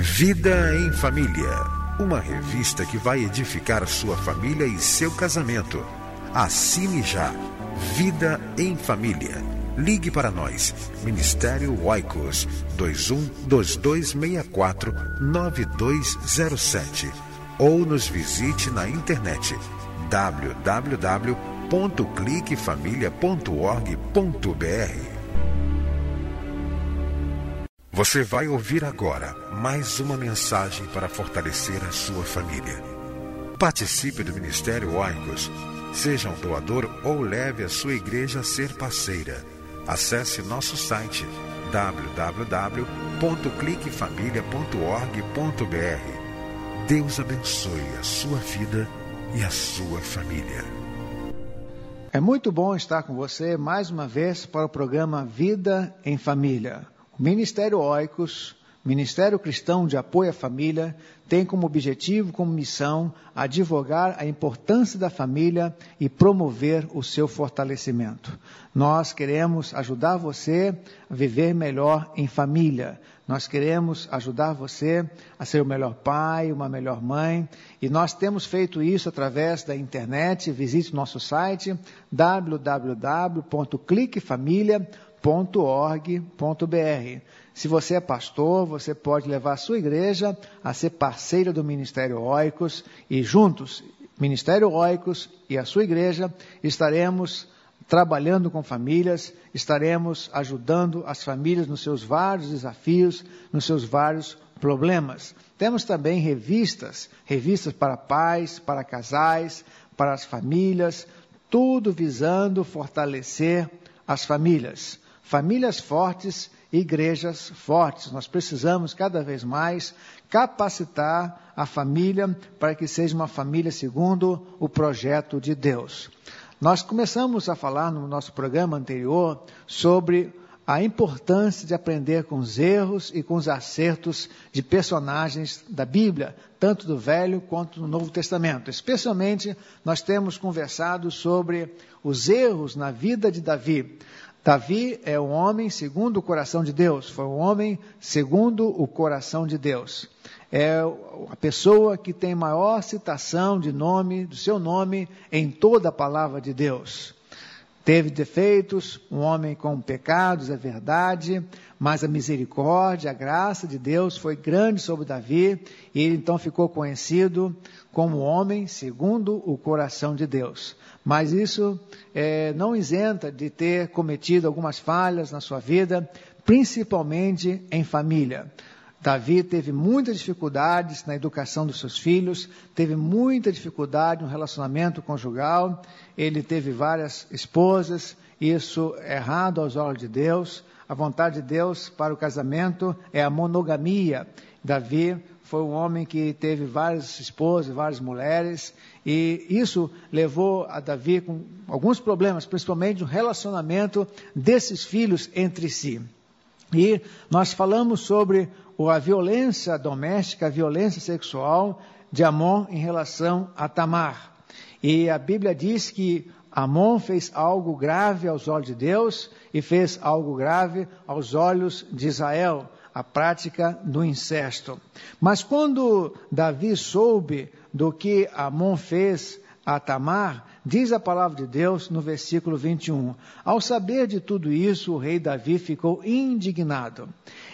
Vida em Família, uma revista que vai edificar sua família e seu casamento. Assine já. Vida em Família. Ligue para nós. Ministério Oicos 21 2264 9207 ou nos visite na internet www.cliquefamilia.org.br. Você vai ouvir agora mais uma mensagem para fortalecer a sua família. Participe do Ministério Oicos. Seja um doador ou leve a sua igreja a ser parceira. Acesse nosso site www.cliquefamilia.org.br. Deus abençoe a sua vida e a sua família. É muito bom estar com você mais uma vez para o programa Vida em Família. Ministério Oicos, Ministério Cristão de Apoio à Família, tem como objetivo, como missão, advogar a importância da família e promover o seu fortalecimento. Nós queremos ajudar você a viver melhor em família. Nós queremos ajudar você a ser o melhor pai, uma melhor mãe, e nós temos feito isso através da internet. Visite nosso site www.cliquefamilia.com www.org.br. Se você é pastor, você pode levar a sua igreja a ser parceira do Ministério Oicos e juntos, Ministério Oicos e a sua igreja, estaremos trabalhando com famílias, estaremos ajudando as famílias nos seus vários desafios, nos seus vários problemas. Temos também revistas, revistas para pais, para casais, para as famílias, tudo visando fortalecer as famílias famílias fortes, igrejas fortes. Nós precisamos cada vez mais capacitar a família para que seja uma família segundo o projeto de Deus. Nós começamos a falar no nosso programa anterior sobre a importância de aprender com os erros e com os acertos de personagens da Bíblia, tanto do Velho quanto do Novo Testamento. Especialmente, nós temos conversado sobre os erros na vida de Davi. Davi é um homem segundo o coração de Deus, foi um homem segundo o coração de Deus. É a pessoa que tem maior citação de nome, do seu nome, em toda a palavra de Deus. Teve defeitos, um homem com pecados, é verdade, mas a misericórdia, a graça de Deus foi grande sobre Davi, e ele então ficou conhecido como homem segundo o coração de Deus. Mas isso é, não isenta de ter cometido algumas falhas na sua vida, principalmente em família. Davi teve muitas dificuldades na educação dos seus filhos, teve muita dificuldade no relacionamento conjugal, ele teve várias esposas, isso é errado aos olhos de Deus. A vontade de Deus para o casamento é a monogamia. Davi foi um homem que teve várias esposas, várias mulheres, e isso levou a Davi com alguns problemas, principalmente no relacionamento desses filhos entre si. E nós falamos sobre a violência doméstica, a violência sexual de Amon em relação a Tamar. E a Bíblia diz que Amon fez algo grave aos olhos de Deus e fez algo grave aos olhos de Israel a prática do incesto. Mas quando Davi soube do que Amon fez a Tamar, diz a palavra de Deus no versículo 21. Ao saber de tudo isso, o rei Davi ficou indignado.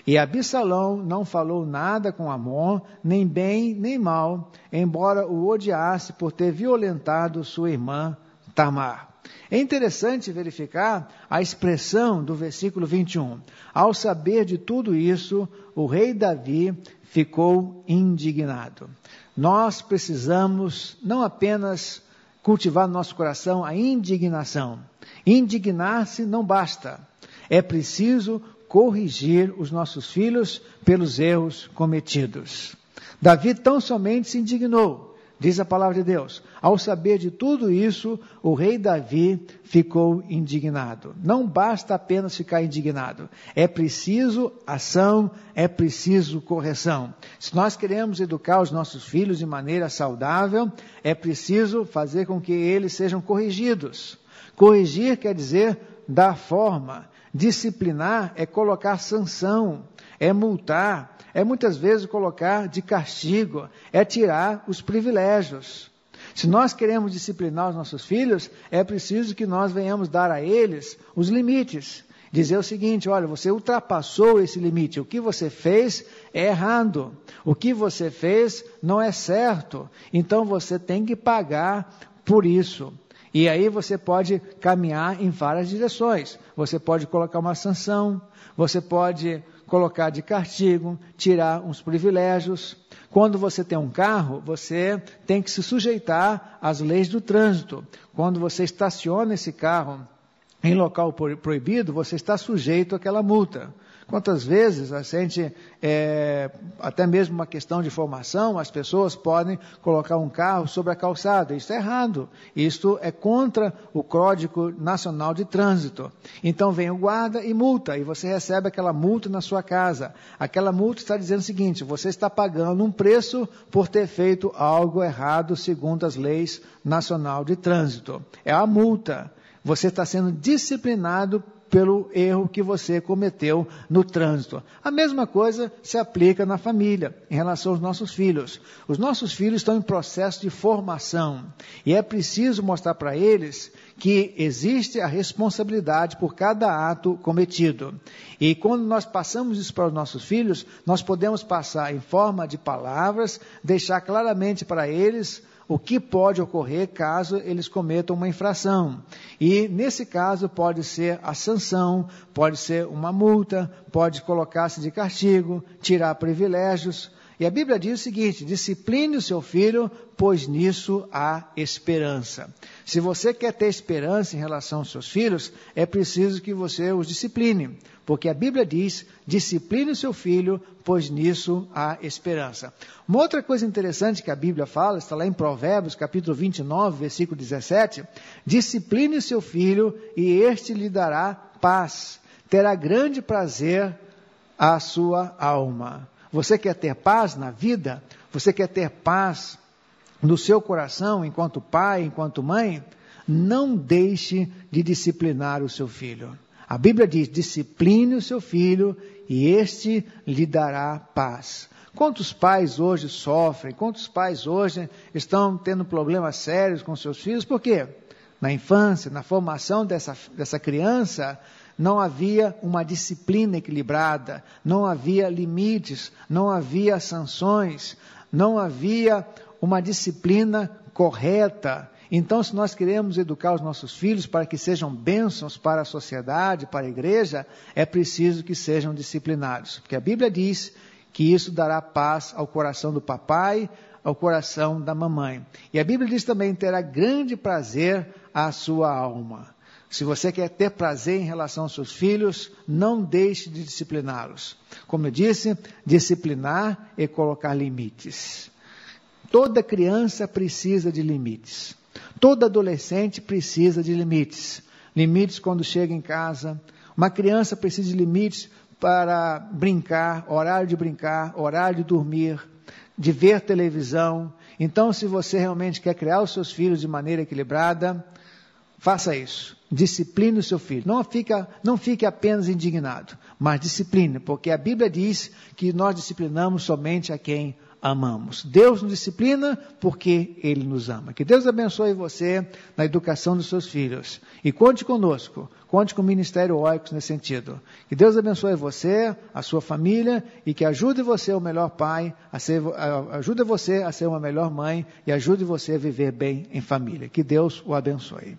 E Absalão não falou nada com Amon, nem bem nem mal, embora o odiasse por ter violentado sua irmã Tamar. É interessante verificar a expressão do versículo 21. Ao saber de tudo isso, o rei Davi ficou indignado. Nós precisamos não apenas cultivar no nosso coração a indignação. Indignar-se não basta. É preciso corrigir os nossos filhos pelos erros cometidos. Davi tão somente se indignou Diz a palavra de Deus: ao saber de tudo isso, o rei Davi ficou indignado. Não basta apenas ficar indignado, é preciso ação, é preciso correção. Se nós queremos educar os nossos filhos de maneira saudável, é preciso fazer com que eles sejam corrigidos. Corrigir quer dizer dar forma, disciplinar é colocar sanção, é multar, é muitas vezes colocar de castigo, é tirar os privilégios. Se nós queremos disciplinar os nossos filhos, é preciso que nós venhamos dar a eles os limites. Dizer o seguinte: olha, você ultrapassou esse limite, o que você fez é errado, o que você fez não é certo, então você tem que pagar por isso. E aí você pode caminhar em várias direções. Você pode colocar uma sanção, você pode colocar de castigo, tirar uns privilégios. Quando você tem um carro, você tem que se sujeitar às leis do trânsito. Quando você estaciona esse carro em local proibido, você está sujeito àquela multa. Quantas vezes a gente, é, até mesmo uma questão de formação, as pessoas podem colocar um carro sobre a calçada. Isso é errado. Isto é contra o Código Nacional de Trânsito. Então vem o guarda e multa, e você recebe aquela multa na sua casa. Aquela multa está dizendo o seguinte: você está pagando um preço por ter feito algo errado segundo as leis nacional de trânsito. É a multa. Você está sendo disciplinado pelo erro que você cometeu no trânsito. A mesma coisa se aplica na família, em relação aos nossos filhos. Os nossos filhos estão em processo de formação e é preciso mostrar para eles que existe a responsabilidade por cada ato cometido. E quando nós passamos isso para os nossos filhos, nós podemos passar em forma de palavras, deixar claramente para eles o que pode ocorrer caso eles cometam uma infração. E, nesse caso, pode ser a sanção, pode ser uma multa, pode colocar-se de castigo, tirar privilégios. E a Bíblia diz o seguinte: discipline o seu filho, pois nisso há esperança. Se você quer ter esperança em relação aos seus filhos, é preciso que você os discipline, porque a Bíblia diz: discipline o seu filho, pois nisso há esperança. Uma outra coisa interessante que a Bíblia fala, está lá em Provérbios, capítulo 29, versículo 17: discipline o seu filho e este lhe dará paz, terá grande prazer à sua alma. Você quer ter paz na vida? Você quer ter paz no seu coração enquanto pai, enquanto mãe? Não deixe de disciplinar o seu filho. A Bíblia diz: discipline o seu filho e este lhe dará paz. Quantos pais hoje sofrem? Quantos pais hoje estão tendo problemas sérios com seus filhos? Por quê? Na infância, na formação dessa, dessa criança, não havia uma disciplina equilibrada, não havia limites, não havia sanções, não havia uma disciplina correta. Então, se nós queremos educar os nossos filhos para que sejam bênçãos para a sociedade, para a igreja, é preciso que sejam disciplinados. Porque a Bíblia diz que isso dará paz ao coração do papai, ao coração da mamãe. E a Bíblia diz também: terá grande prazer à sua alma. Se você quer ter prazer em relação aos seus filhos, não deixe de discipliná-los. Como eu disse, disciplinar é colocar limites. Toda criança precisa de limites. Todo adolescente precisa de limites. Limites quando chega em casa. Uma criança precisa de limites para brincar, horário de brincar, horário de dormir, de ver televisão. Então, se você realmente quer criar os seus filhos de maneira equilibrada, faça isso. Discipline o seu filho. Não, fica, não fique apenas indignado, mas discipline, porque a Bíblia diz que nós disciplinamos somente a quem amamos. Deus nos disciplina porque Ele nos ama. Que Deus abençoe você na educação dos seus filhos. E conte conosco, conte com o Ministério Oicos nesse sentido. Que Deus abençoe você, a sua família e que ajude você o melhor pai, a ser, ajude você a ser uma melhor mãe e ajude você a viver bem em família. Que Deus o abençoe.